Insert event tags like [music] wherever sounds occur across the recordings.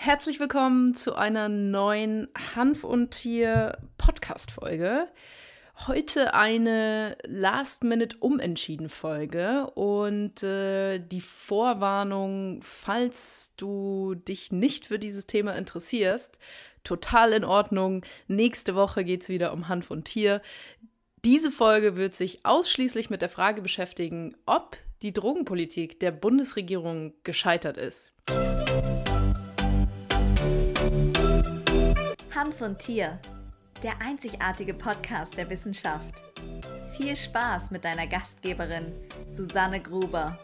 Herzlich willkommen zu einer neuen Hanf und Tier Podcast-Folge. Heute eine Last-Minute-Umentschieden-Folge und äh, die Vorwarnung, falls du dich nicht für dieses Thema interessierst, total in Ordnung. Nächste Woche geht es wieder um Hanf und Tier. Diese Folge wird sich ausschließlich mit der Frage beschäftigen, ob die Drogenpolitik der Bundesregierung gescheitert ist. Hanf und Tier, der einzigartige Podcast der Wissenschaft. Viel Spaß mit deiner Gastgeberin Susanne Gruber.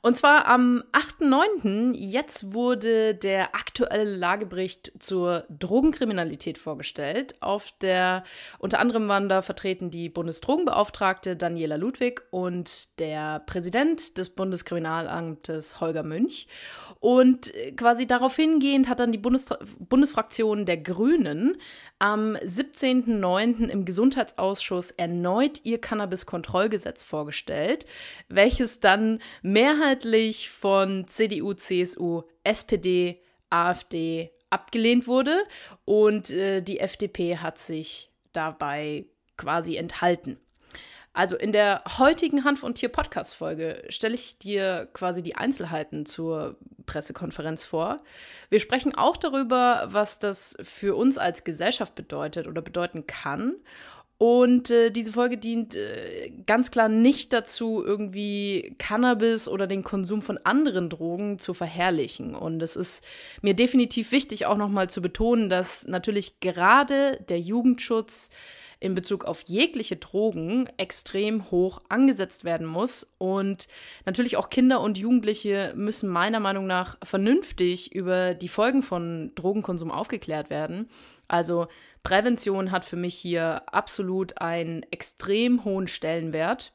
Und zwar am 8.9. Jetzt wurde der aktuelle Lagebericht zur Drogenkriminalität vorgestellt. Auf der unter anderem waren da vertreten die Bundesdrogenbeauftragte Daniela Ludwig und der Präsident des Bundeskriminalamtes Holger Münch. Und quasi darauf hingehend hat dann die Bundes Bundesfraktion der Grünen am 17.09. im Gesundheitsausschuss erneut ihr Cannabis-Kontrollgesetz vorgestellt, welches dann mehrheitlich von CDU, CSU, SPD, AfD abgelehnt wurde und äh, die FDP hat sich dabei quasi enthalten. Also in der heutigen Hanf- und Tier-Podcast-Folge stelle ich dir quasi die Einzelheiten zur Pressekonferenz vor. Wir sprechen auch darüber, was das für uns als Gesellschaft bedeutet oder bedeuten kann. Und äh, diese Folge dient äh, ganz klar nicht dazu, irgendwie Cannabis oder den Konsum von anderen Drogen zu verherrlichen. Und es ist mir definitiv wichtig, auch nochmal zu betonen, dass natürlich gerade der Jugendschutz in Bezug auf jegliche Drogen extrem hoch angesetzt werden muss. Und natürlich auch Kinder und Jugendliche müssen meiner Meinung nach vernünftig über die Folgen von Drogenkonsum aufgeklärt werden. Also Prävention hat für mich hier absolut einen extrem hohen Stellenwert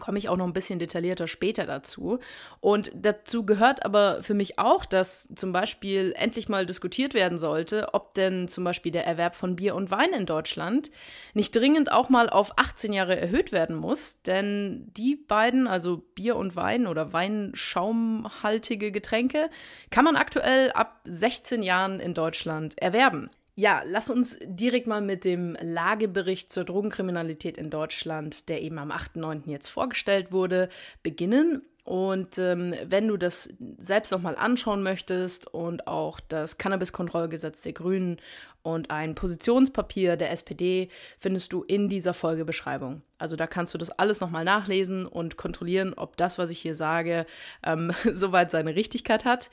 komme ich auch noch ein bisschen detaillierter später dazu. Und dazu gehört aber für mich auch, dass zum Beispiel endlich mal diskutiert werden sollte, ob denn zum Beispiel der Erwerb von Bier und Wein in Deutschland nicht dringend auch mal auf 18 Jahre erhöht werden muss. Denn die beiden, also Bier und Wein oder weinschaumhaltige Getränke, kann man aktuell ab 16 Jahren in Deutschland erwerben. Ja, lass uns direkt mal mit dem Lagebericht zur Drogenkriminalität in Deutschland, der eben am 8.9. jetzt vorgestellt wurde, beginnen. Und ähm, wenn du das selbst nochmal anschauen möchtest und auch das Cannabiskontrollgesetz der Grünen und ein Positionspapier der SPD findest du in dieser Folgebeschreibung. Also da kannst du das alles nochmal nachlesen und kontrollieren, ob das, was ich hier sage, ähm, [laughs] soweit seine Richtigkeit hat.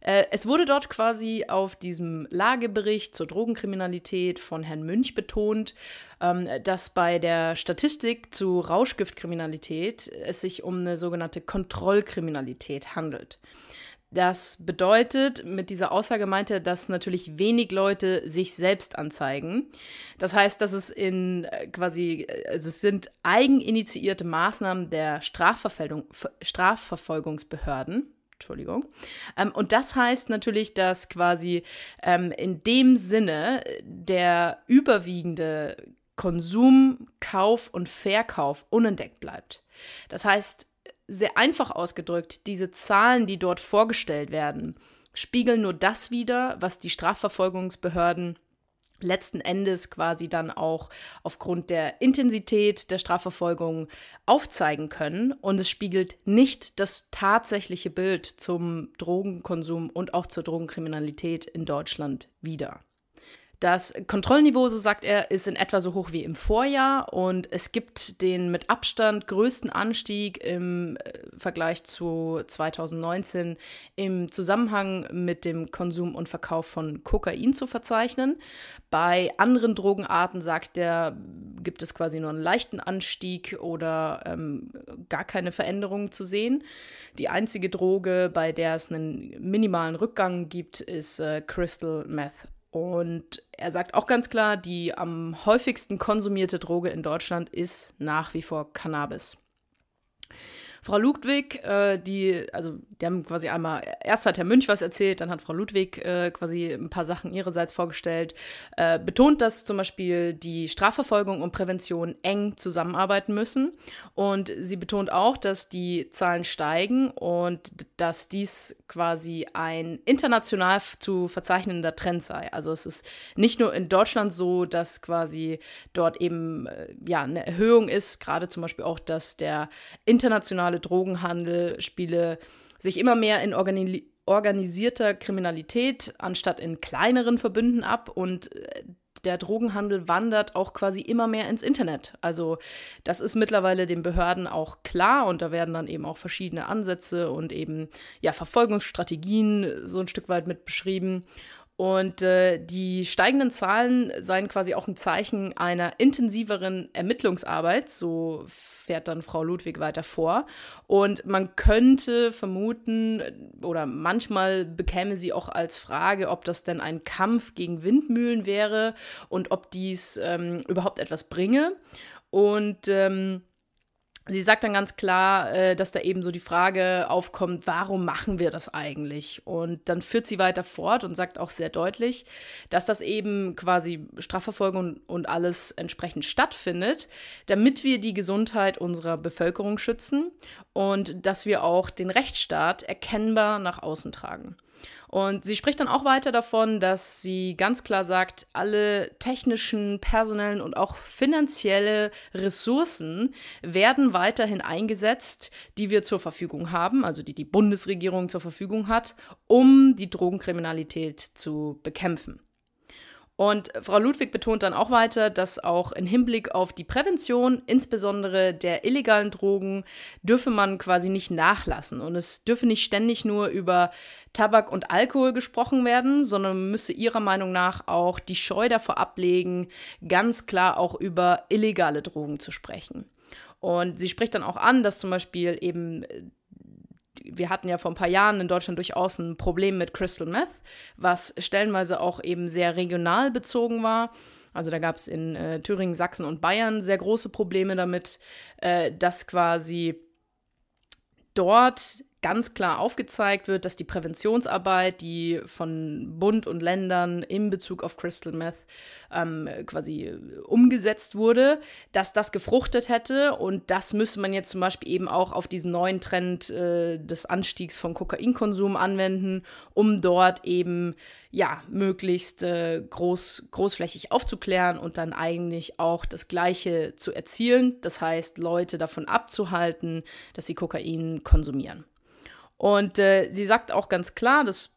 Äh, es wurde dort quasi auf diesem Lagebericht zur Drogenkriminalität von Herrn Münch betont, ähm, dass bei der Statistik zu Rauschgiftkriminalität es sich um eine sogenannte Kontrollkriminalität handelt. Das bedeutet, mit dieser Aussage meinte er, dass natürlich wenig Leute sich selbst anzeigen. Das heißt, dass es in äh, quasi, also es sind eigeninitiierte Maßnahmen der Strafverfolgungsbehörden, Entschuldigung. Ähm, und das heißt natürlich, dass quasi ähm, in dem Sinne der überwiegende Konsum, Kauf und Verkauf unentdeckt bleibt. Das heißt, sehr einfach ausgedrückt, diese Zahlen, die dort vorgestellt werden, spiegeln nur das wider, was die Strafverfolgungsbehörden letzten Endes quasi dann auch aufgrund der Intensität der Strafverfolgung aufzeigen können. Und es spiegelt nicht das tatsächliche Bild zum Drogenkonsum und auch zur Drogenkriminalität in Deutschland wider. Das Kontrollniveau, so sagt er, ist in etwa so hoch wie im Vorjahr und es gibt den mit Abstand größten Anstieg im äh, Vergleich zu 2019 im Zusammenhang mit dem Konsum und Verkauf von Kokain zu verzeichnen. Bei anderen Drogenarten, sagt er, gibt es quasi nur einen leichten Anstieg oder ähm, gar keine Veränderungen zu sehen. Die einzige Droge, bei der es einen minimalen Rückgang gibt, ist äh, Crystal Meth und er sagt auch ganz klar, die am häufigsten konsumierte Droge in Deutschland ist nach wie vor Cannabis. Frau Ludwig, äh, die, also die haben quasi einmal, erst hat Herr Münch was erzählt, dann hat Frau Ludwig äh, quasi ein paar Sachen ihrerseits vorgestellt, äh, betont, dass zum Beispiel die Strafverfolgung und Prävention eng zusammenarbeiten müssen. Und sie betont auch, dass die Zahlen steigen und dass dies quasi ein international zu verzeichnender Trend sei. Also es ist nicht nur in Deutschland so, dass quasi dort eben äh, ja eine Erhöhung ist, gerade zum Beispiel auch, dass der internationale Drogenhandel spiele sich immer mehr in organi organisierter Kriminalität anstatt in kleineren Verbünden ab und äh, der Drogenhandel wandert auch quasi immer mehr ins Internet. Also das ist mittlerweile den Behörden auch klar und da werden dann eben auch verschiedene Ansätze und eben ja Verfolgungsstrategien so ein Stück weit mit beschrieben. Und äh, die steigenden Zahlen seien quasi auch ein Zeichen einer intensiveren Ermittlungsarbeit, so fährt dann Frau Ludwig weiter vor. Und man könnte vermuten, oder manchmal bekäme sie auch als Frage, ob das denn ein Kampf gegen Windmühlen wäre und ob dies ähm, überhaupt etwas bringe. Und ähm, Sie sagt dann ganz klar, äh, dass da eben so die Frage aufkommt, warum machen wir das eigentlich? Und dann führt sie weiter fort und sagt auch sehr deutlich, dass das eben quasi Strafverfolgung und alles entsprechend stattfindet, damit wir die Gesundheit unserer Bevölkerung schützen und dass wir auch den Rechtsstaat erkennbar nach außen tragen. Und sie spricht dann auch weiter davon, dass sie ganz klar sagt, alle technischen, personellen und auch finanzielle Ressourcen werden weiterhin eingesetzt, die wir zur Verfügung haben, also die die Bundesregierung zur Verfügung hat, um die Drogenkriminalität zu bekämpfen. Und Frau Ludwig betont dann auch weiter, dass auch im Hinblick auf die Prävention, insbesondere der illegalen Drogen, dürfe man quasi nicht nachlassen. Und es dürfe nicht ständig nur über Tabak und Alkohol gesprochen werden, sondern müsse ihrer Meinung nach auch die Scheu davor ablegen, ganz klar auch über illegale Drogen zu sprechen. Und sie spricht dann auch an, dass zum Beispiel eben wir hatten ja vor ein paar Jahren in Deutschland durchaus ein Problem mit Crystal Meth, was stellenweise auch eben sehr regional bezogen war. Also da gab es in äh, Thüringen, Sachsen und Bayern sehr große Probleme damit, äh, dass quasi dort ganz klar aufgezeigt wird, dass die Präventionsarbeit, die von Bund und Ländern in Bezug auf Crystal Meth ähm, quasi umgesetzt wurde, dass das gefruchtet hätte. Und das müsste man jetzt zum Beispiel eben auch auf diesen neuen Trend äh, des Anstiegs von Kokainkonsum anwenden, um dort eben ja möglichst äh, groß, großflächig aufzuklären und dann eigentlich auch das Gleiche zu erzielen. Das heißt, Leute davon abzuhalten, dass sie Kokain konsumieren. Und äh, sie sagt auch ganz klar, das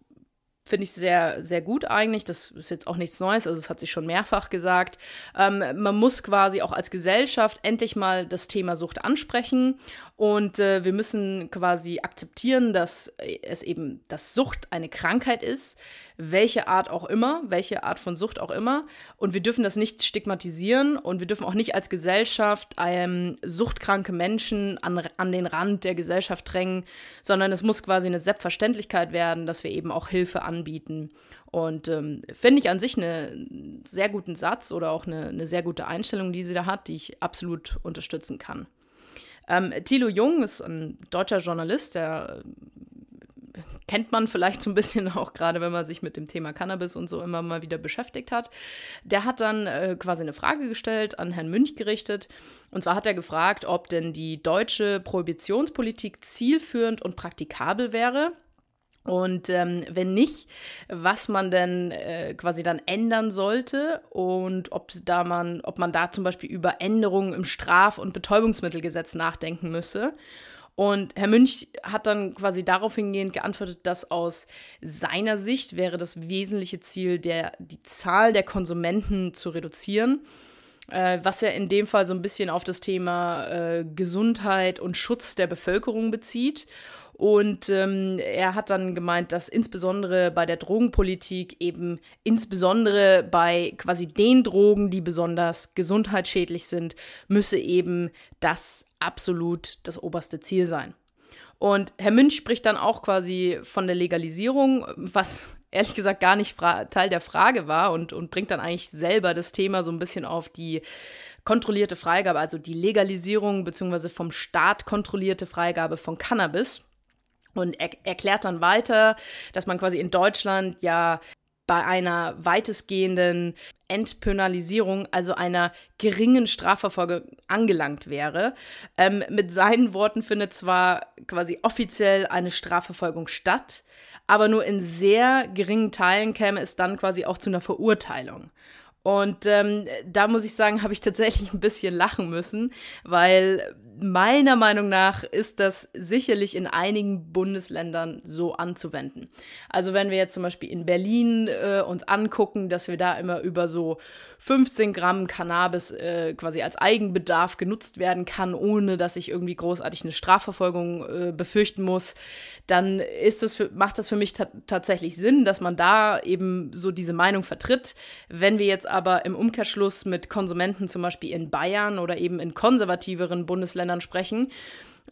finde ich sehr, sehr gut eigentlich. Das ist jetzt auch nichts Neues, also das hat sie schon mehrfach gesagt. Ähm, man muss quasi auch als Gesellschaft endlich mal das Thema Sucht ansprechen und äh, wir müssen quasi akzeptieren, dass es eben, dass Sucht eine Krankheit ist, welche Art auch immer, welche Art von Sucht auch immer. Und wir dürfen das nicht stigmatisieren und wir dürfen auch nicht als Gesellschaft ähm, suchtkranke Menschen an, an den Rand der Gesellschaft drängen, sondern es muss quasi eine Selbstverständlichkeit werden, dass wir eben auch Hilfe anbieten. Und ähm, finde ich an sich einen sehr guten Satz oder auch eine, eine sehr gute Einstellung, die sie da hat, die ich absolut unterstützen kann. Ähm, Thilo Jung ist ein deutscher Journalist, der äh, kennt man vielleicht so ein bisschen [laughs] auch gerade, wenn man sich mit dem Thema Cannabis und so immer mal wieder beschäftigt hat. Der hat dann äh, quasi eine Frage gestellt, an Herrn Münch gerichtet. Und zwar hat er gefragt, ob denn die deutsche Prohibitionspolitik zielführend und praktikabel wäre. Und ähm, wenn nicht, was man denn äh, quasi dann ändern sollte und ob da man, ob man da zum Beispiel über Änderungen im Straf- und Betäubungsmittelgesetz nachdenken müsse. Und Herr Münch hat dann quasi darauf hingehend geantwortet, dass aus seiner Sicht wäre das wesentliche Ziel, der, die Zahl der Konsumenten zu reduzieren, äh, was er in dem Fall so ein bisschen auf das Thema äh, Gesundheit und Schutz der Bevölkerung bezieht. Und ähm, er hat dann gemeint, dass insbesondere bei der Drogenpolitik eben insbesondere bei quasi den Drogen, die besonders gesundheitsschädlich sind, müsse eben das absolut das oberste Ziel sein. Und Herr Münch spricht dann auch quasi von der Legalisierung, was ehrlich gesagt gar nicht Teil der Frage war und, und bringt dann eigentlich selber das Thema so ein bisschen auf die kontrollierte Freigabe, also die Legalisierung bzw. vom Staat kontrollierte Freigabe von Cannabis. Und er erklärt dann weiter, dass man quasi in Deutschland ja bei einer weitestgehenden Entpenalisierung, also einer geringen Strafverfolgung angelangt wäre. Ähm, mit seinen Worten findet zwar quasi offiziell eine Strafverfolgung statt, aber nur in sehr geringen Teilen käme es dann quasi auch zu einer Verurteilung. Und ähm, da muss ich sagen, habe ich tatsächlich ein bisschen lachen müssen, weil meiner Meinung nach ist das sicherlich in einigen Bundesländern so anzuwenden. Also wenn wir jetzt zum Beispiel in Berlin äh, uns angucken, dass wir da immer über so 15 Gramm Cannabis äh, quasi als Eigenbedarf genutzt werden kann, ohne dass ich irgendwie großartig eine Strafverfolgung äh, befürchten muss, dann ist das für, macht das für mich tatsächlich Sinn, dass man da eben so diese Meinung vertritt. Wenn wir jetzt aber im Umkehrschluss mit Konsumenten zum Beispiel in Bayern oder eben in konservativeren Bundesländern sprechen,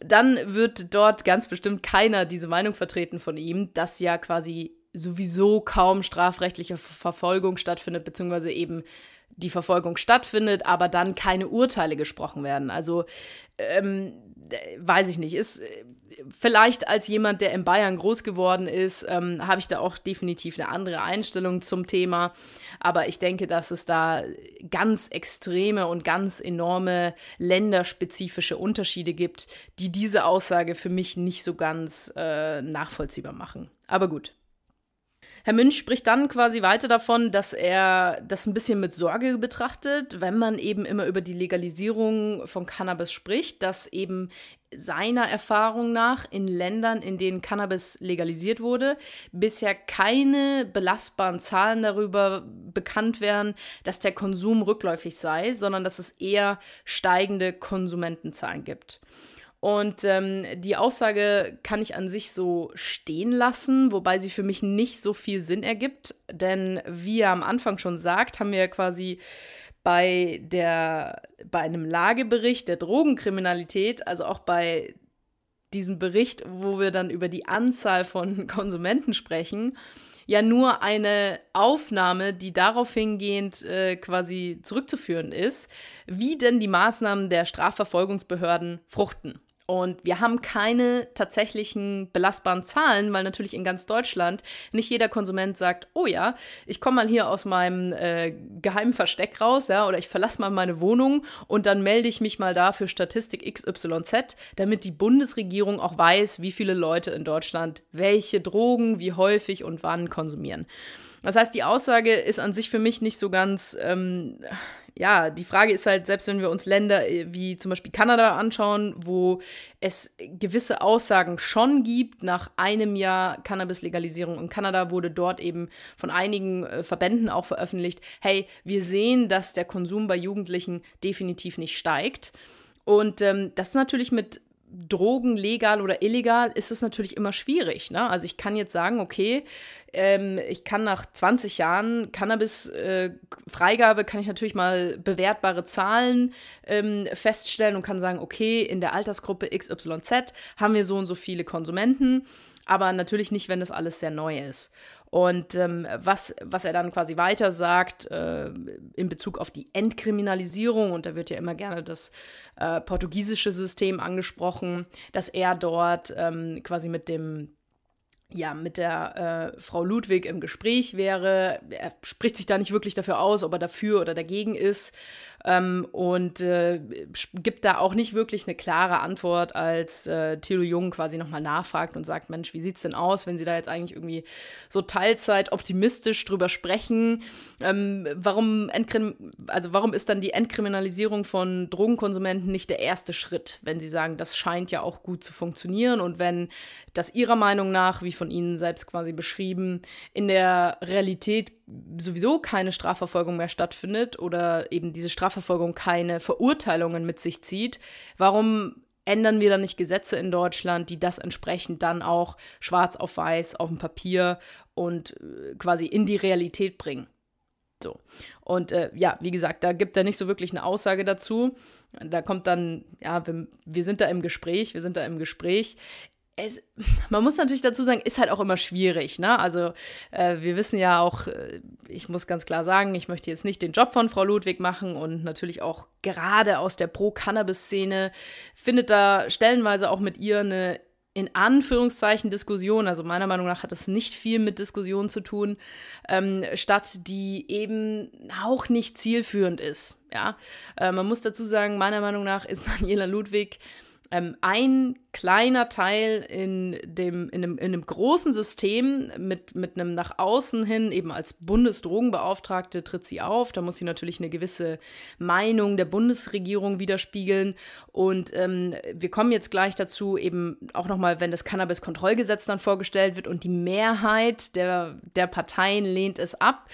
dann wird dort ganz bestimmt keiner diese Meinung vertreten von ihm, dass ja quasi sowieso kaum strafrechtliche Verfolgung stattfindet, beziehungsweise eben die Verfolgung stattfindet, aber dann keine Urteile gesprochen werden. Also ähm, weiß ich nicht, ist vielleicht als jemand, der in Bayern groß geworden ist, ähm, habe ich da auch definitiv eine andere Einstellung zum Thema. Aber ich denke, dass es da ganz extreme und ganz enorme länderspezifische Unterschiede gibt, die diese Aussage für mich nicht so ganz äh, nachvollziehbar machen. Aber gut. Herr Münch spricht dann quasi weiter davon, dass er das ein bisschen mit Sorge betrachtet, wenn man eben immer über die Legalisierung von Cannabis spricht, dass eben seiner Erfahrung nach in Ländern, in denen Cannabis legalisiert wurde, bisher keine belastbaren Zahlen darüber bekannt wären, dass der Konsum rückläufig sei, sondern dass es eher steigende Konsumentenzahlen gibt. Und ähm, die Aussage kann ich an sich so stehen lassen, wobei sie für mich nicht so viel Sinn ergibt. Denn wie er am Anfang schon sagt, haben wir quasi bei, der, bei einem Lagebericht der Drogenkriminalität, also auch bei diesem Bericht, wo wir dann über die Anzahl von [laughs] Konsumenten sprechen, ja nur eine Aufnahme, die darauf hingehend äh, quasi zurückzuführen ist, wie denn die Maßnahmen der Strafverfolgungsbehörden fruchten. Und wir haben keine tatsächlichen belastbaren Zahlen, weil natürlich in ganz Deutschland nicht jeder Konsument sagt, oh ja, ich komme mal hier aus meinem äh, geheimen Versteck raus, ja, oder ich verlasse mal meine Wohnung und dann melde ich mich mal da für Statistik XYZ, damit die Bundesregierung auch weiß, wie viele Leute in Deutschland welche Drogen, wie häufig und wann konsumieren. Das heißt, die Aussage ist an sich für mich nicht so ganz, ähm, ja, die Frage ist halt, selbst wenn wir uns Länder äh, wie zum Beispiel Kanada anschauen, wo es gewisse Aussagen schon gibt, nach einem Jahr Cannabis-Legalisierung in Kanada wurde dort eben von einigen äh, Verbänden auch veröffentlicht, hey, wir sehen, dass der Konsum bei Jugendlichen definitiv nicht steigt. Und ähm, das ist natürlich mit Drogen legal oder illegal, ist es natürlich immer schwierig. Ne? Also ich kann jetzt sagen, okay, ähm, ich kann nach 20 Jahren Cannabis-Freigabe, äh, kann ich natürlich mal bewertbare Zahlen ähm, feststellen und kann sagen, okay, in der Altersgruppe XYZ haben wir so und so viele Konsumenten, aber natürlich nicht, wenn das alles sehr neu ist. Und ähm, was, was er dann quasi weiter sagt äh, in Bezug auf die Entkriminalisierung, und da wird ja immer gerne das äh, portugiesische System angesprochen, dass er dort ähm, quasi mit dem ja, mit der äh, Frau Ludwig im Gespräch wäre. Er spricht sich da nicht wirklich dafür aus, ob er dafür oder dagegen ist ähm, und äh, gibt da auch nicht wirklich eine klare Antwort, als äh, Thilo Jung quasi nochmal nachfragt und sagt, Mensch, wie sieht es denn aus, wenn Sie da jetzt eigentlich irgendwie so Teilzeit optimistisch drüber sprechen? Ähm, warum, also warum ist dann die Entkriminalisierung von Drogenkonsumenten nicht der erste Schritt, wenn Sie sagen, das scheint ja auch gut zu funktionieren und wenn das Ihrer Meinung nach, wie von Ihnen selbst quasi beschrieben, in der Realität sowieso keine Strafverfolgung mehr stattfindet oder eben diese Strafverfolgung keine Verurteilungen mit sich zieht, warum ändern wir dann nicht Gesetze in Deutschland, die das entsprechend dann auch schwarz auf weiß auf dem Papier und äh, quasi in die Realität bringen? So. Und äh, ja, wie gesagt, da gibt er nicht so wirklich eine Aussage dazu. Da kommt dann, ja, wir, wir sind da im Gespräch, wir sind da im Gespräch es, man muss natürlich dazu sagen, ist halt auch immer schwierig. Ne? Also äh, wir wissen ja auch, äh, ich muss ganz klar sagen, ich möchte jetzt nicht den Job von Frau Ludwig machen und natürlich auch gerade aus der Pro-Cannabis-Szene findet da stellenweise auch mit ihr eine in Anführungszeichen Diskussion, also meiner Meinung nach hat das nicht viel mit Diskussion zu tun, ähm, statt die eben auch nicht zielführend ist. Ja, äh, man muss dazu sagen, meiner Meinung nach ist [laughs] Daniela Ludwig ähm, ein kleiner Teil in dem, in einem, in einem großen System mit, mit einem nach außen hin, eben als Bundesdrogenbeauftragte tritt sie auf. Da muss sie natürlich eine gewisse Meinung der Bundesregierung widerspiegeln. Und ähm, wir kommen jetzt gleich dazu, eben auch nochmal, wenn das Cannabis-Kontrollgesetz dann vorgestellt wird und die Mehrheit der, der Parteien lehnt es ab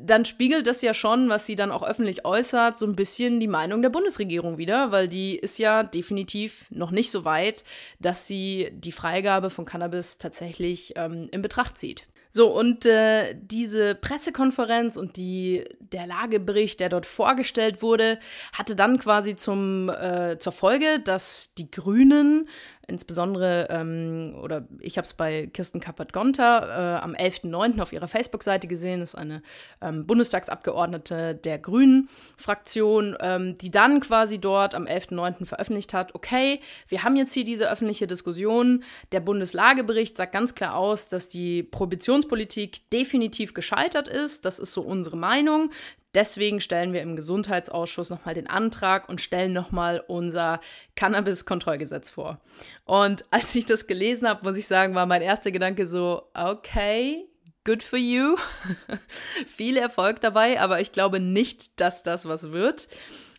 dann spiegelt das ja schon, was sie dann auch öffentlich äußert, so ein bisschen die Meinung der Bundesregierung wieder, weil die ist ja definitiv noch nicht so weit, dass sie die Freigabe von Cannabis tatsächlich ähm, in Betracht zieht. So, und äh, diese Pressekonferenz und die, der Lagebericht, der dort vorgestellt wurde, hatte dann quasi zum, äh, zur Folge, dass die Grünen insbesondere, ähm, oder ich habe es bei Kirsten Kappert-Gonter äh, am 11.09. auf ihrer Facebook-Seite gesehen, das ist eine ähm, Bundestagsabgeordnete der Grünen-Fraktion, ähm, die dann quasi dort am 11.09. veröffentlicht hat, okay, wir haben jetzt hier diese öffentliche Diskussion, der Bundeslagebericht sagt ganz klar aus, dass die Prohibitionspolitik definitiv gescheitert ist, das ist so unsere Meinung, Deswegen stellen wir im Gesundheitsausschuss nochmal den Antrag und stellen nochmal unser Cannabis-Kontrollgesetz vor. Und [laughs] als ich das gelesen habe, muss ich sagen, war mein erster Gedanke so, okay, good for you. [laughs] Viel Erfolg dabei, aber ich glaube nicht, dass das was wird.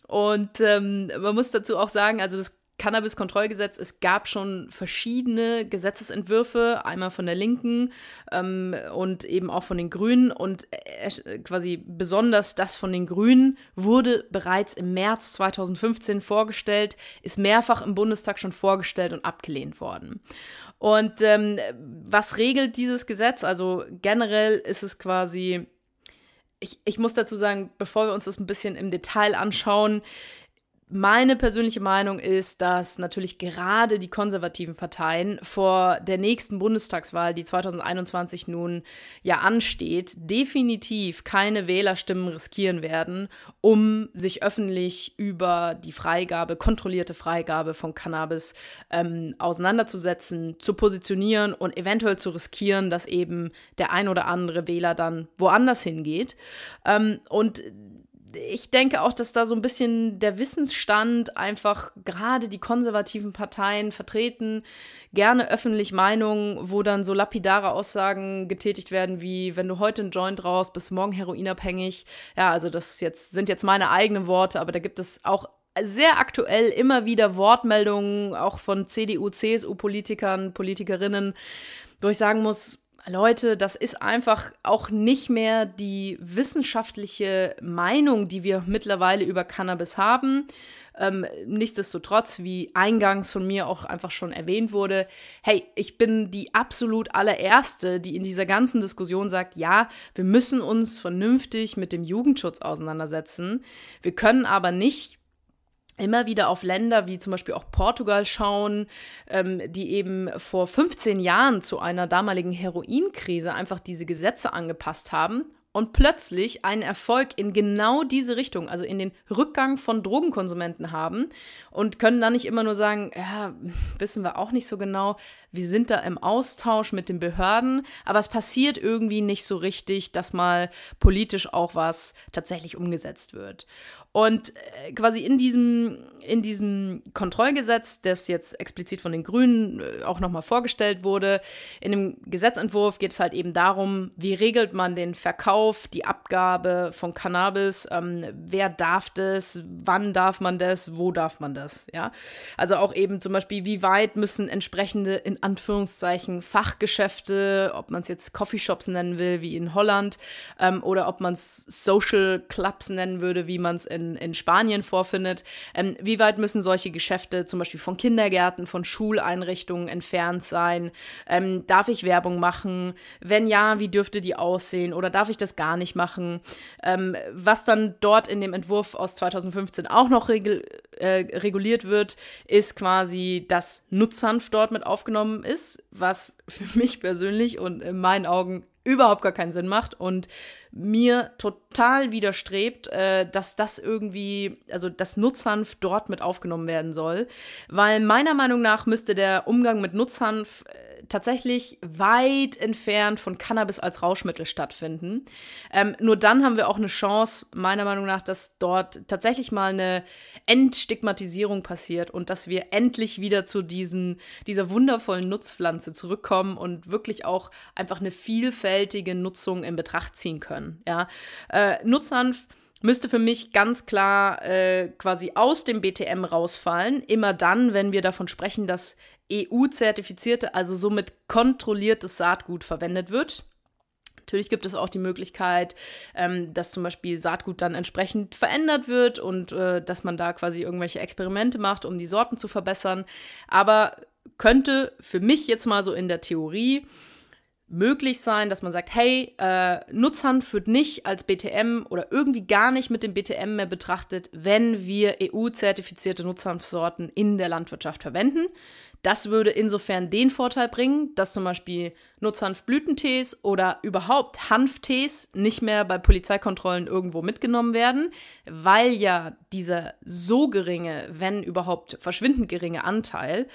Und ähm, man muss dazu auch sagen, also das Cannabis-Kontrollgesetz, es gab schon verschiedene Gesetzesentwürfe, einmal von der Linken ähm, und eben auch von den Grünen. Und äh, quasi besonders das von den Grünen wurde bereits im März 2015 vorgestellt, ist mehrfach im Bundestag schon vorgestellt und abgelehnt worden. Und ähm, was regelt dieses Gesetz? Also generell ist es quasi, ich, ich muss dazu sagen, bevor wir uns das ein bisschen im Detail anschauen, meine persönliche Meinung ist, dass natürlich gerade die konservativen Parteien vor der nächsten Bundestagswahl, die 2021 nun ja ansteht, definitiv keine Wählerstimmen riskieren werden, um sich öffentlich über die Freigabe, kontrollierte Freigabe von Cannabis ähm, auseinanderzusetzen, zu positionieren und eventuell zu riskieren, dass eben der ein oder andere Wähler dann woanders hingeht. Ähm, und ich denke auch, dass da so ein bisschen der Wissensstand einfach gerade die konservativen Parteien vertreten, gerne öffentlich Meinungen, wo dann so lapidare Aussagen getätigt werden, wie wenn du heute einen Joint raus, bist morgen heroinabhängig. Ja, also das jetzt, sind jetzt meine eigenen Worte, aber da gibt es auch sehr aktuell immer wieder Wortmeldungen, auch von CDU, CSU-Politikern, Politikerinnen, wo ich sagen muss, Leute, das ist einfach auch nicht mehr die wissenschaftliche Meinung, die wir mittlerweile über Cannabis haben. Ähm, nichtsdestotrotz, wie eingangs von mir auch einfach schon erwähnt wurde, hey, ich bin die absolut allererste, die in dieser ganzen Diskussion sagt, ja, wir müssen uns vernünftig mit dem Jugendschutz auseinandersetzen. Wir können aber nicht immer wieder auf Länder wie zum Beispiel auch Portugal schauen, ähm, die eben vor 15 Jahren zu einer damaligen Heroinkrise einfach diese Gesetze angepasst haben und plötzlich einen Erfolg in genau diese Richtung, also in den Rückgang von Drogenkonsumenten haben und können dann nicht immer nur sagen, ja, wissen wir auch nicht so genau, wir sind da im Austausch mit den Behörden, aber es passiert irgendwie nicht so richtig, dass mal politisch auch was tatsächlich umgesetzt wird. Und äh, quasi in diesem, in diesem Kontrollgesetz, das jetzt explizit von den Grünen äh, auch nochmal vorgestellt wurde, in dem Gesetzentwurf geht es halt eben darum, wie regelt man den Verkauf, die Abgabe von Cannabis, ähm, wer darf das, wann darf man das, wo darf man das, ja. Also auch eben zum Beispiel, wie weit müssen entsprechende, in Anführungszeichen, Fachgeschäfte, ob man es jetzt Coffeeshops nennen will, wie in Holland, ähm, oder ob man es Social Clubs nennen würde, wie man es in in, in Spanien vorfindet. Ähm, wie weit müssen solche Geschäfte zum Beispiel von Kindergärten, von Schuleinrichtungen entfernt sein? Ähm, darf ich Werbung machen? Wenn ja, wie dürfte die aussehen? Oder darf ich das gar nicht machen? Ähm, was dann dort in dem Entwurf aus 2015 auch noch regel, äh, reguliert wird, ist quasi, dass Nutzhanf dort mit aufgenommen ist, was für mich persönlich und in meinen Augen überhaupt gar keinen Sinn macht und mir total widerstrebt, äh, dass das irgendwie, also das Nutzhanf dort mit aufgenommen werden soll, weil meiner Meinung nach müsste der Umgang mit Nutzhanf äh, tatsächlich weit entfernt von Cannabis als Rauschmittel stattfinden. Ähm, nur dann haben wir auch eine Chance, meiner Meinung nach, dass dort tatsächlich mal eine Entstigmatisierung passiert und dass wir endlich wieder zu diesen, dieser wundervollen Nutzpflanze zurückkommen und wirklich auch einfach eine vielfältige Nutzung in Betracht ziehen können. Ja? Äh, Nutzhanf müsste für mich ganz klar äh, quasi aus dem BTM rausfallen. Immer dann, wenn wir davon sprechen, dass EU-zertifizierte, also somit kontrolliertes Saatgut verwendet wird. Natürlich gibt es auch die Möglichkeit, ähm, dass zum Beispiel Saatgut dann entsprechend verändert wird und äh, dass man da quasi irgendwelche Experimente macht, um die Sorten zu verbessern. Aber könnte für mich jetzt mal so in der Theorie möglich sein, dass man sagt, hey, äh, Nutzhanf wird nicht als BTM oder irgendwie gar nicht mit dem BTM mehr betrachtet, wenn wir EU-zertifizierte Nutzhanfsorten in der Landwirtschaft verwenden. Das würde insofern den Vorteil bringen, dass zum Beispiel Nutzhanfblütentees oder überhaupt Hanftees nicht mehr bei Polizeikontrollen irgendwo mitgenommen werden, weil ja dieser so geringe, wenn überhaupt verschwindend geringe Anteil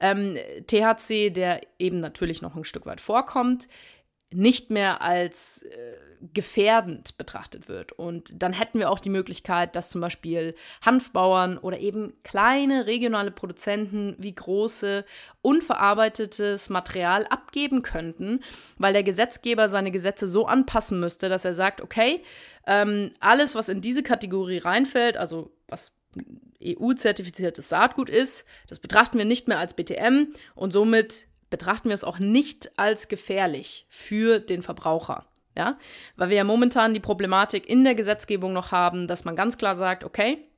ähm, THC, der eben natürlich noch ein Stück weit vorkommt, nicht mehr als äh, gefährdend betrachtet wird. Und dann hätten wir auch die Möglichkeit, dass zum Beispiel Hanfbauern oder eben kleine regionale Produzenten wie große unverarbeitetes Material abgeben könnten, weil der Gesetzgeber seine Gesetze so anpassen müsste, dass er sagt, okay, ähm, alles, was in diese Kategorie reinfällt, also was EU-zertifiziertes Saatgut ist, das betrachten wir nicht mehr als BTM und somit betrachten wir es auch nicht als gefährlich für den Verbraucher. Ja, weil wir ja momentan die Problematik in der Gesetzgebung noch haben, dass man ganz klar sagt, okay,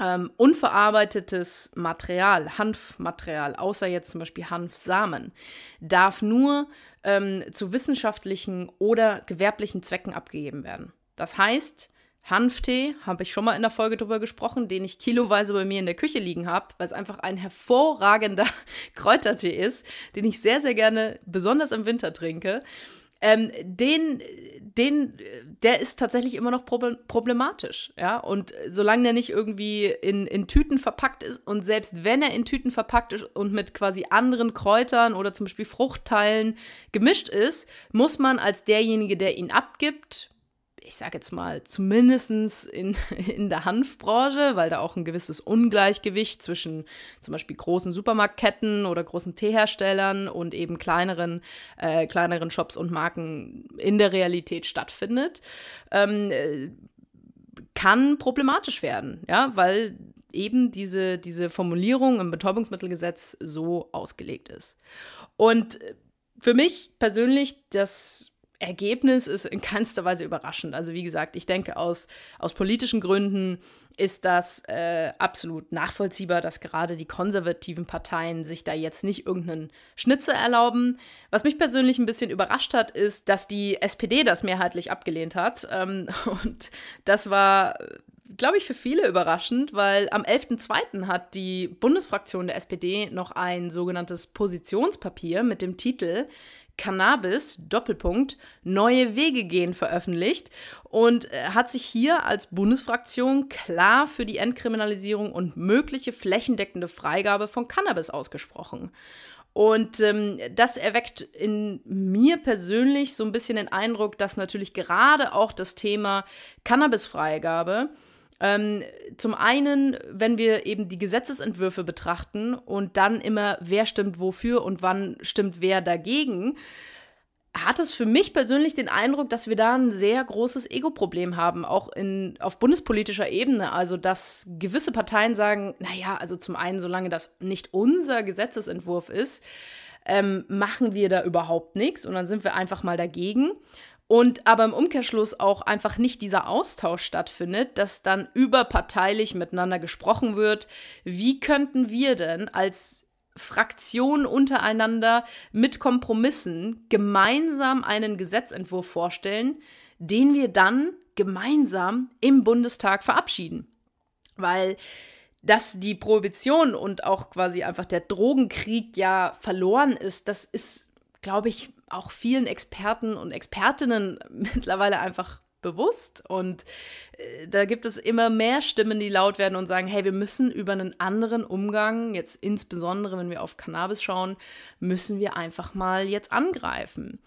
ähm, unverarbeitetes Material, Hanfmaterial, außer jetzt zum Beispiel Hanfsamen, darf nur ähm, zu wissenschaftlichen oder gewerblichen Zwecken abgegeben werden. Das heißt, Hanftee, habe ich schon mal in der Folge drüber gesprochen, den ich kiloweise bei mir in der Küche liegen habe, weil es einfach ein hervorragender [laughs] Kräutertee ist, den ich sehr, sehr gerne, besonders im Winter trinke. Ähm, den, den, der ist tatsächlich immer noch problematisch, ja. Und solange der nicht irgendwie in, in Tüten verpackt ist und selbst wenn er in Tüten verpackt ist und mit quasi anderen Kräutern oder zum Beispiel Fruchtteilen gemischt ist, muss man als derjenige, der ihn abgibt, ich sage jetzt mal, zumindest in, [laughs] in der Hanfbranche, weil da auch ein gewisses Ungleichgewicht zwischen zum Beispiel großen Supermarktketten oder großen Teeherstellern und eben kleineren, äh, kleineren Shops und Marken in der Realität stattfindet, ähm, kann problematisch werden, ja, weil eben diese, diese Formulierung im Betäubungsmittelgesetz so ausgelegt ist. Und für mich persönlich, das Ergebnis ist in keinster Weise überraschend. Also wie gesagt, ich denke, aus, aus politischen Gründen ist das äh, absolut nachvollziehbar, dass gerade die konservativen Parteien sich da jetzt nicht irgendeinen Schnitze erlauben. Was mich persönlich ein bisschen überrascht hat, ist, dass die SPD das mehrheitlich abgelehnt hat. Ähm, [laughs] und das war glaube ich, für viele überraschend, weil am 11.02. hat die Bundesfraktion der SPD noch ein sogenanntes Positionspapier mit dem Titel Cannabis, Doppelpunkt, neue Wege gehen veröffentlicht und äh, hat sich hier als Bundesfraktion klar für die Entkriminalisierung und mögliche flächendeckende Freigabe von Cannabis ausgesprochen. Und ähm, das erweckt in mir persönlich so ein bisschen den Eindruck, dass natürlich gerade auch das Thema Cannabisfreigabe ähm, zum einen, wenn wir eben die Gesetzesentwürfe betrachten und dann immer, wer stimmt wofür und wann stimmt wer dagegen, hat es für mich persönlich den Eindruck, dass wir da ein sehr großes Ego-Problem haben, auch in, auf bundespolitischer Ebene. Also, dass gewisse Parteien sagen, naja, also zum einen, solange das nicht unser Gesetzesentwurf ist, ähm, machen wir da überhaupt nichts und dann sind wir einfach mal dagegen. Und aber im Umkehrschluss auch einfach nicht dieser Austausch stattfindet, dass dann überparteilich miteinander gesprochen wird. Wie könnten wir denn als Fraktionen untereinander mit Kompromissen gemeinsam einen Gesetzentwurf vorstellen, den wir dann gemeinsam im Bundestag verabschieden? Weil dass die Prohibition und auch quasi einfach der Drogenkrieg ja verloren ist, das ist, glaube ich, auch vielen Experten und Expertinnen [laughs] mittlerweile einfach bewusst. Und äh, da gibt es immer mehr Stimmen, die laut werden und sagen, hey, wir müssen über einen anderen Umgang, jetzt insbesondere wenn wir auf Cannabis schauen, müssen wir einfach mal jetzt angreifen.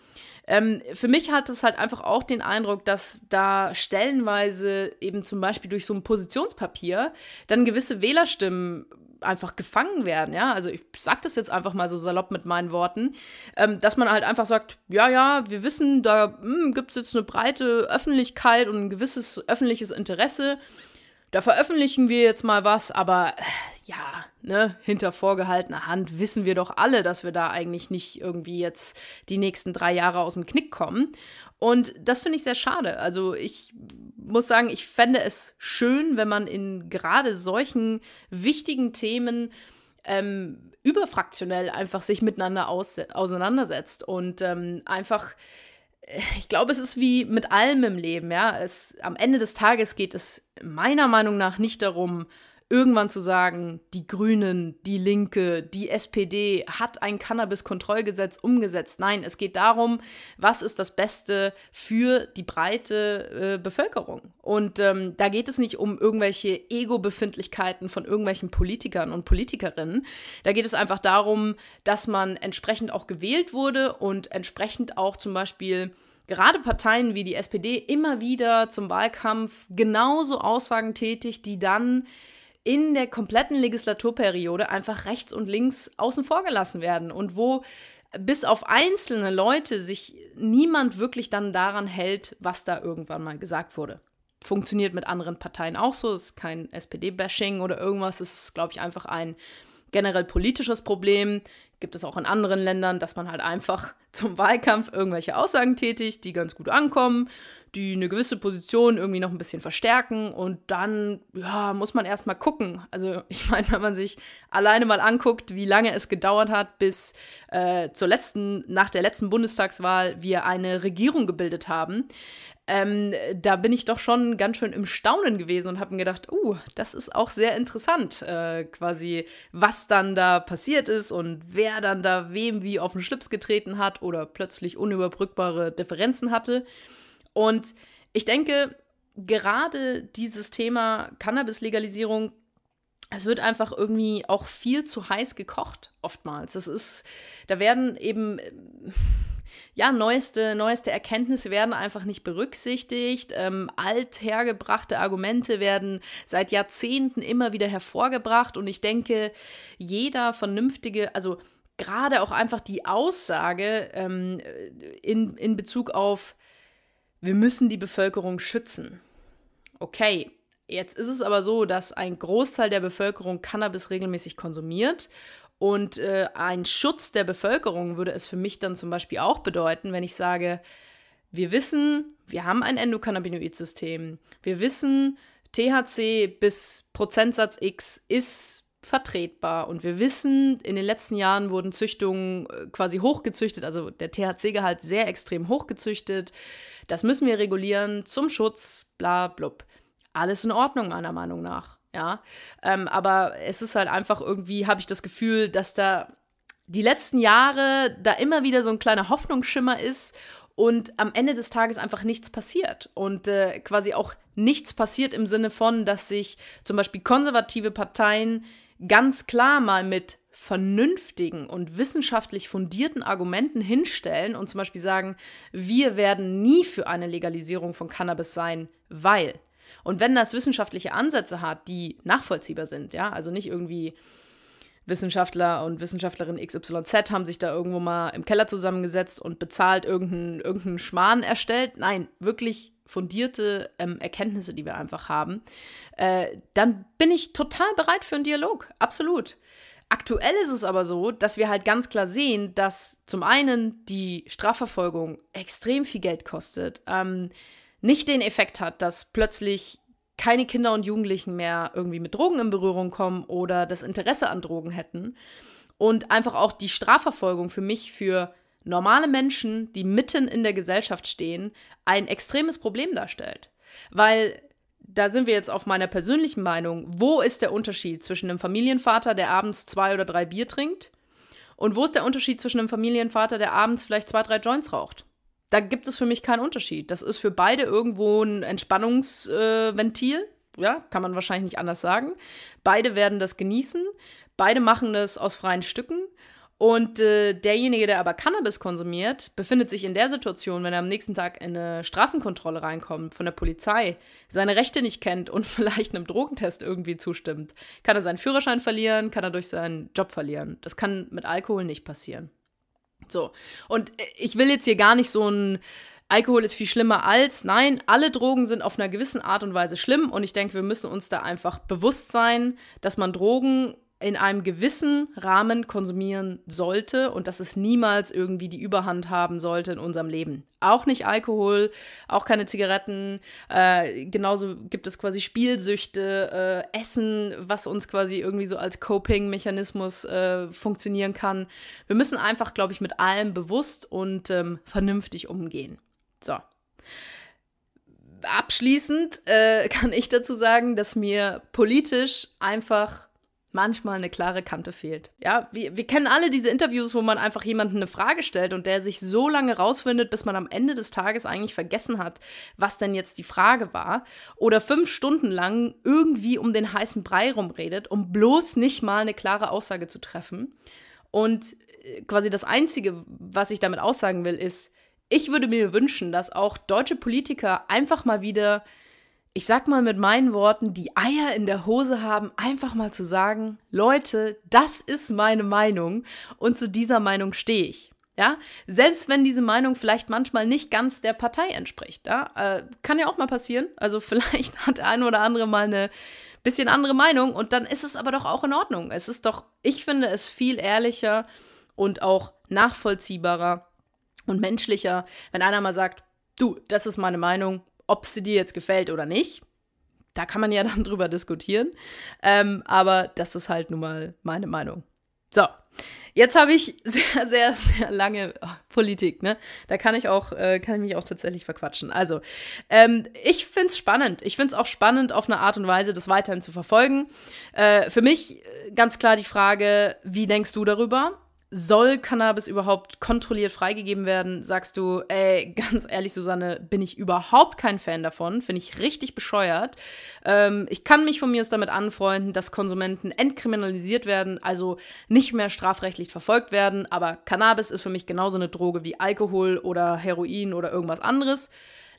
Ähm, für mich hat es halt einfach auch den Eindruck, dass da stellenweise eben zum Beispiel durch so ein Positionspapier dann gewisse Wählerstimmen einfach gefangen werden, ja. Also ich sage das jetzt einfach mal so salopp mit meinen Worten, ähm, dass man halt einfach sagt, ja, ja, wir wissen, da hm, gibt es jetzt eine breite Öffentlichkeit und ein gewisses öffentliches Interesse. Da veröffentlichen wir jetzt mal was, aber äh, ja, ne, hinter vorgehaltener Hand wissen wir doch alle, dass wir da eigentlich nicht irgendwie jetzt die nächsten drei Jahre aus dem Knick kommen. Und das finde ich sehr schade. Also ich muss sagen, ich fände es schön, wenn man in gerade solchen wichtigen Themen ähm, überfraktionell einfach sich miteinander aus auseinandersetzt und ähm, einfach ich glaube, es ist wie mit allem im Leben, ja. Es, am Ende des Tages geht es meiner Meinung nach nicht darum, irgendwann zu sagen, die Grünen, die Linke, die SPD hat ein Cannabis-Kontrollgesetz umgesetzt. Nein, es geht darum, was ist das Beste für die breite äh, Bevölkerung. Und ähm, da geht es nicht um irgendwelche Ego-Befindlichkeiten von irgendwelchen Politikern und Politikerinnen. Da geht es einfach darum, dass man entsprechend auch gewählt wurde und entsprechend auch zum Beispiel gerade Parteien wie die SPD immer wieder zum Wahlkampf genauso Aussagen tätigt, die dann in der kompletten Legislaturperiode einfach rechts und links außen vor gelassen werden und wo bis auf einzelne Leute sich niemand wirklich dann daran hält, was da irgendwann mal gesagt wurde. Funktioniert mit anderen Parteien auch so, ist kein SPD-Bashing oder irgendwas, es ist, glaube ich, einfach ein generell politisches Problem. Gibt es auch in anderen Ländern, dass man halt einfach [laughs] zum Wahlkampf irgendwelche Aussagen tätigt, die ganz gut ankommen die eine gewisse Position irgendwie noch ein bisschen verstärken und dann, ja, muss man erstmal gucken. Also [laughs] ich meine, wenn man sich alleine mal anguckt, wie lange es gedauert hat, bis äh, zur letzten, nach der letzten Bundestagswahl wir eine Regierung gebildet haben, ähm, da bin ich doch schon ganz schön im Staunen gewesen und habe mir gedacht, uh, das ist auch sehr interessant, äh, quasi, was dann da passiert ist und wer dann da wem wie auf den Schlips getreten hat oder plötzlich unüberbrückbare Differenzen hatte. Und ich denke, gerade dieses Thema Cannabis-Legalisierung, es wird einfach irgendwie auch viel zu heiß gekocht, oftmals. Das ist, da werden eben, ja, neueste, neueste Erkenntnisse werden einfach nicht berücksichtigt. Ähm, althergebrachte Argumente werden seit Jahrzehnten immer wieder hervorgebracht. Und ich denke, jeder vernünftige, also gerade auch einfach die Aussage ähm, in, in Bezug auf wir müssen die Bevölkerung schützen. Okay, jetzt ist es aber so, dass ein Großteil der Bevölkerung Cannabis regelmäßig konsumiert. Und äh, ein Schutz der Bevölkerung würde es für mich dann zum Beispiel auch bedeuten, wenn ich sage, wir wissen, wir haben ein Endokannabinoid-System. Wir wissen, THC bis Prozentsatz X ist vertretbar. Und wir wissen, in den letzten Jahren wurden Züchtungen äh, quasi hochgezüchtet, also der THC-Gehalt sehr extrem hochgezüchtet. Das müssen wir regulieren zum Schutz, bla blub. Alles in Ordnung, meiner Meinung nach. Ja. Ähm, aber es ist halt einfach irgendwie, habe ich das Gefühl, dass da die letzten Jahre da immer wieder so ein kleiner Hoffnungsschimmer ist und am Ende des Tages einfach nichts passiert. Und äh, quasi auch nichts passiert im Sinne von, dass sich zum Beispiel konservative Parteien ganz klar mal mit vernünftigen und wissenschaftlich fundierten Argumenten hinstellen und zum Beispiel sagen, wir werden nie für eine Legalisierung von Cannabis sein, weil. Und wenn das wissenschaftliche Ansätze hat, die nachvollziehbar sind, ja, also nicht irgendwie Wissenschaftler und Wissenschaftlerin XYZ haben sich da irgendwo mal im Keller zusammengesetzt und bezahlt irgendeinen irgendein Schmarrn erstellt. Nein, wirklich fundierte ähm, Erkenntnisse, die wir einfach haben, äh, dann bin ich total bereit für einen Dialog. Absolut. Aktuell ist es aber so, dass wir halt ganz klar sehen, dass zum einen die Strafverfolgung extrem viel Geld kostet, ähm, nicht den Effekt hat, dass plötzlich keine Kinder und Jugendlichen mehr irgendwie mit Drogen in Berührung kommen oder das Interesse an Drogen hätten. Und einfach auch die Strafverfolgung für mich für normale Menschen, die mitten in der Gesellschaft stehen, ein extremes Problem darstellt. Weil da sind wir jetzt auf meiner persönlichen Meinung, wo ist der Unterschied zwischen einem Familienvater, der abends zwei oder drei Bier trinkt, und wo ist der Unterschied zwischen einem Familienvater, der abends vielleicht zwei, drei Joints raucht? Da gibt es für mich keinen Unterschied. Das ist für beide irgendwo ein Entspannungsventil. Äh, ja, kann man wahrscheinlich nicht anders sagen. Beide werden das genießen. Beide machen das aus freien Stücken. Und äh, derjenige, der aber Cannabis konsumiert, befindet sich in der Situation, wenn er am nächsten Tag in eine Straßenkontrolle reinkommt von der Polizei, seine Rechte nicht kennt und [laughs] vielleicht einem Drogentest irgendwie zustimmt, kann er seinen Führerschein verlieren, kann er durch seinen Job verlieren. Das kann mit Alkohol nicht passieren. So, und äh, ich will jetzt hier gar nicht so ein Alkohol ist viel schlimmer als. Nein, alle Drogen sind auf einer gewissen Art und Weise schlimm und ich denke, wir müssen uns da einfach bewusst sein, dass man Drogen in einem gewissen Rahmen konsumieren sollte und dass es niemals irgendwie die Überhand haben sollte in unserem Leben. Auch nicht Alkohol, auch keine Zigaretten. Äh, genauso gibt es quasi Spielsüchte, äh, Essen, was uns quasi irgendwie so als Coping-Mechanismus äh, funktionieren kann. Wir müssen einfach, glaube ich, mit allem bewusst und ähm, vernünftig umgehen. So. Abschließend äh, [laughs] kann ich dazu sagen, dass mir politisch einfach manchmal eine klare Kante fehlt. Ja, wir, wir kennen alle diese Interviews, wo man einfach jemanden eine Frage stellt und der sich so lange rausfindet, bis man am Ende des Tages eigentlich vergessen hat, was denn jetzt die Frage war. Oder fünf Stunden lang irgendwie um den heißen Brei rumredet, um bloß nicht mal eine klare Aussage zu treffen. Und äh, quasi das Einzige, was ich damit aussagen will, ist, ich würde mir wünschen, dass auch deutsche Politiker einfach mal wieder ich sag mal mit meinen Worten, die Eier in der Hose haben, einfach mal zu sagen, Leute, das ist meine Meinung und zu dieser Meinung stehe ich. Ja, selbst wenn diese Meinung vielleicht manchmal nicht ganz der Partei entspricht, ja, äh, kann ja auch mal passieren. Also [laughs] vielleicht hat der eine oder andere mal eine bisschen andere Meinung und dann ist es aber doch auch in Ordnung. Es ist doch, ich finde es viel ehrlicher und auch nachvollziehbarer und menschlicher, wenn einer mal sagt, du, das ist meine Meinung, ob sie dir jetzt gefällt oder nicht. Da kann man ja [laughs] dann drüber diskutieren. Ähm, aber das ist halt nun mal meine Meinung. So, jetzt habe ich [laughs] sehr, sehr, sehr lange oh, Politik, ne? Da kann ich auch, äh, kann ich mich auch tatsächlich verquatschen. Also, ähm, ich finde es spannend. Ich finde es auch spannend, auf eine Art und Weise das weiterhin zu verfolgen. Äh, für mich äh, ganz klar die Frage, wie denkst du darüber? Soll Cannabis überhaupt kontrolliert freigegeben werden? Sagst du, ey, [laughs] ganz ehrlich, Susanne, bin ich überhaupt kein Fan davon. Finde ich richtig bescheuert. Ähm, ich kann mich von mir aus damit anfreunden, dass Konsumenten entkriminalisiert werden, also nicht mehr strafrechtlich verfolgt werden. Aber Cannabis ist für mich genauso eine Droge wie Alkohol oder Heroin oder irgendwas anderes.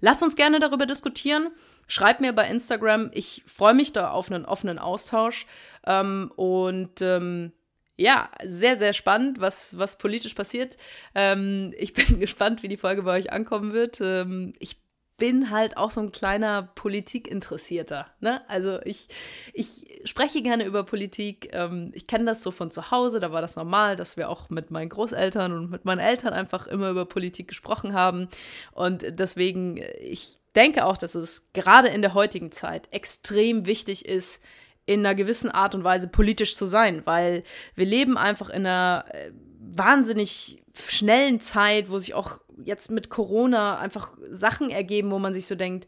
Lass uns gerne darüber diskutieren. Schreib mir bei Instagram. Ich freue mich da auf einen offenen Austausch. Ähm, und ähm, ja, sehr, sehr spannend, was, was politisch passiert. Ähm, ich [laughs] bin gespannt, wie die Folge bei euch ankommen wird. Ähm, ich bin halt auch so ein kleiner Politikinteressierter. Ne? Also ich, ich spreche gerne über Politik. Ähm, ich kenne das so von zu Hause, da war das normal, dass wir auch mit meinen Großeltern und mit meinen Eltern einfach immer über Politik gesprochen haben. Und deswegen, ich denke auch, dass es gerade in der heutigen Zeit extrem wichtig ist, in einer gewissen Art und Weise politisch zu sein, weil wir leben einfach in einer äh, wahnsinnig schnellen Zeit, wo sich auch jetzt mit Corona einfach Sachen ergeben, wo man sich so denkt,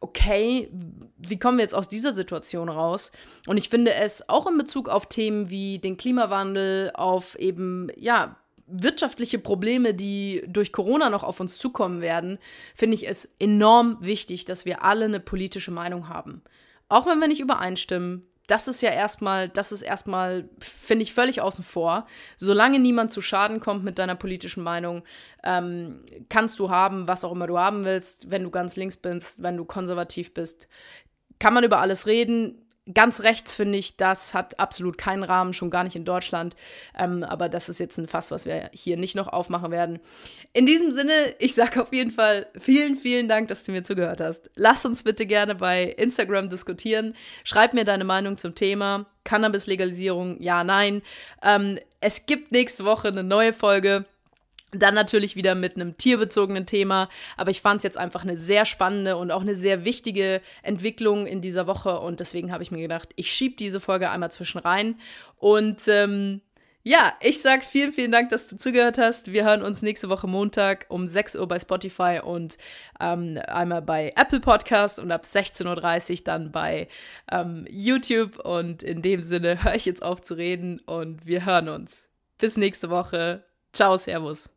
okay, wie kommen wir jetzt aus dieser Situation raus? Und ich finde es auch in Bezug auf Themen wie den Klimawandel, auf eben, ja, wirtschaftliche Probleme, die durch Corona noch auf uns zukommen werden, finde ich es enorm wichtig, dass wir alle eine politische Meinung haben. Auch wenn wir nicht übereinstimmen, das ist ja erstmal, das ist erstmal, finde ich, völlig außen vor. Solange niemand zu Schaden kommt mit deiner politischen Meinung, ähm, kannst du haben, was auch immer du haben willst. Wenn du ganz links bist, wenn du konservativ bist, kann man über alles reden. Ganz rechts finde ich, das hat absolut keinen Rahmen, schon gar nicht in Deutschland. Ähm, aber das ist jetzt ein Fass, was wir hier nicht noch aufmachen werden. In diesem Sinne, ich sage auf jeden Fall vielen, vielen Dank, dass du mir zugehört hast. Lass uns bitte gerne bei Instagram diskutieren. Schreib mir deine Meinung zum Thema. Cannabis-Legalisierung, ja, nein. Ähm, es gibt nächste Woche eine neue Folge. Dann natürlich wieder mit einem tierbezogenen Thema, aber ich fand es jetzt einfach eine sehr spannende und auch eine sehr wichtige Entwicklung in dieser Woche und deswegen habe ich mir gedacht, ich schiebe diese Folge einmal zwischen rein und ähm, ja, ich sag vielen, vielen Dank, dass du zugehört hast. Wir hören uns nächste Woche Montag um 6 Uhr bei Spotify und ähm, einmal bei Apple Podcast und ab 16.30 Uhr dann bei ähm, YouTube. Und in dem Sinne höre ich jetzt auf zu reden und wir hören uns. Bis nächste Woche. Ciao, Servus.